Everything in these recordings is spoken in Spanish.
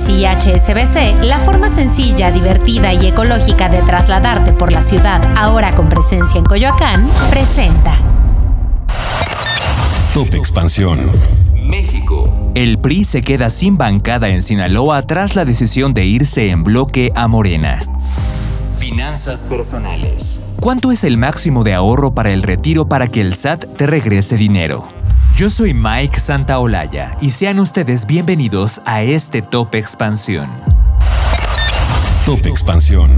Ecobici y HSBC, la forma sencilla, divertida y ecológica de trasladarte por la ciudad, ahora con presencia en Coyoacán, presenta. Top Expansión. México. El PRI se queda sin bancada en Sinaloa tras la decisión de irse en bloque a Morena. Finanzas personales. ¿Cuánto es el máximo de ahorro para el retiro para que el SAT te regrese dinero? Yo soy Mike Santaolalla y sean ustedes bienvenidos a este Top Expansión. Top Expansión.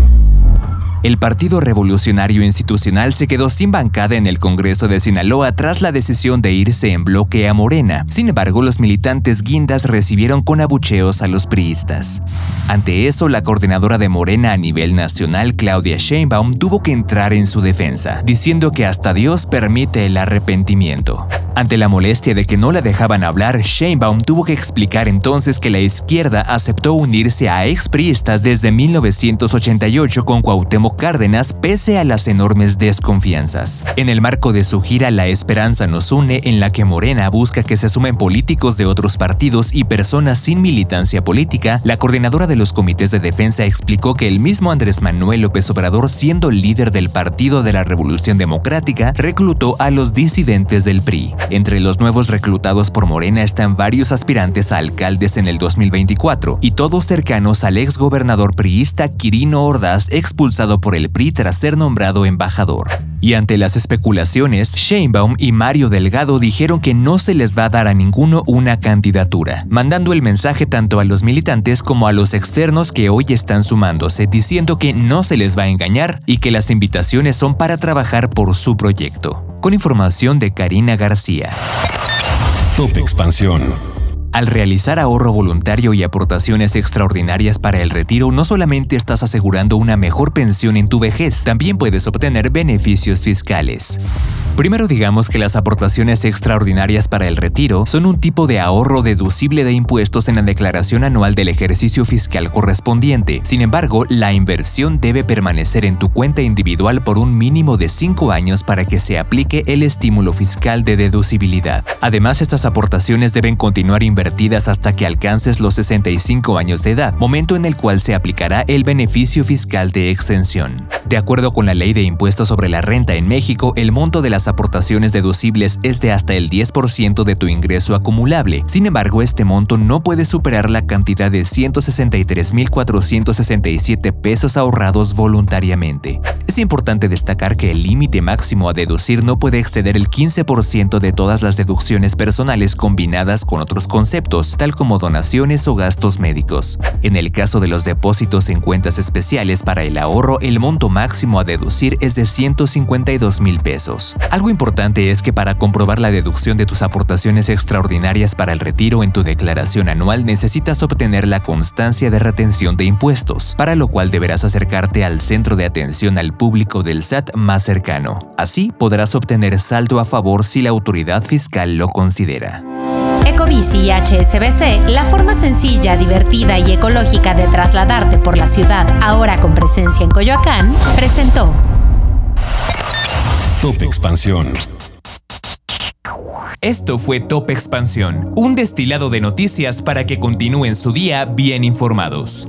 El Partido Revolucionario Institucional se quedó sin bancada en el Congreso de Sinaloa tras la decisión de irse en bloque a Morena. Sin embargo, los militantes guindas recibieron con abucheos a los priistas. Ante eso, la coordinadora de Morena a nivel nacional, Claudia Sheinbaum, tuvo que entrar en su defensa, diciendo que hasta Dios permite el arrepentimiento. Ante la molestia de que no la dejaban hablar, Sheinbaum tuvo que explicar entonces que la izquierda aceptó unirse a expriistas desde 1988 con Cuauhtémoc Cárdenas pese a las enormes desconfianzas. En el marco de su gira La Esperanza nos une, en la que Morena busca que se sumen políticos de otros partidos y personas sin militancia política, la coordinadora de los comités de defensa explicó que el mismo Andrés Manuel López Obrador, siendo líder del Partido de la Revolución Democrática, reclutó a los disidentes del PRI. Entre los nuevos reclutados por Morena están varios aspirantes a alcaldes en el 2024 y todos cercanos al ex gobernador priista Quirino Ordaz expulsado por el PRI tras ser nombrado embajador. Y ante las especulaciones, Sheinbaum y Mario Delgado dijeron que no se les va a dar a ninguno una candidatura, mandando el mensaje tanto a los militantes como a los externos que hoy están sumándose, diciendo que no se les va a engañar y que las invitaciones son para trabajar por su proyecto con información de Karina García. Top Expansión. Al realizar ahorro voluntario y aportaciones extraordinarias para el retiro, no solamente estás asegurando una mejor pensión en tu vejez, también puedes obtener beneficios fiscales. Primero digamos que las aportaciones extraordinarias para el retiro son un tipo de ahorro deducible de impuestos en la declaración anual del ejercicio fiscal correspondiente. Sin embargo, la inversión debe permanecer en tu cuenta individual por un mínimo de 5 años para que se aplique el estímulo fiscal de deducibilidad. Además, estas aportaciones deben continuar invertidas hasta que alcances los 65 años de edad, momento en el cual se aplicará el beneficio fiscal de exención. De acuerdo con la Ley de Impuestos sobre la Renta en México, el monto de las aportaciones deducibles es de hasta el 10% de tu ingreso acumulable. Sin embargo, este monto no puede superar la cantidad de 163.467 pesos ahorrados voluntariamente. Es importante destacar que el límite máximo a deducir no puede exceder el 15% de todas las deducciones personales combinadas con otros conceptos, tal como donaciones o gastos médicos. En el caso de los depósitos en cuentas especiales para el ahorro, el monto máximo a deducir es de 152 mil pesos. Algo importante es que para comprobar la deducción de tus aportaciones extraordinarias para el retiro en tu declaración anual necesitas obtener la constancia de retención de impuestos, para lo cual deberás acercarte al centro de atención al público del SAT más cercano. Así podrás obtener saldo a favor si la autoridad fiscal lo considera. Ecobici y HSBC, la forma sencilla, divertida y ecológica de trasladarte por la ciudad, ahora con presencia en Coyoacán, presentó Top Expansión. Esto fue Top Expansión, un destilado de noticias para que continúen su día bien informados.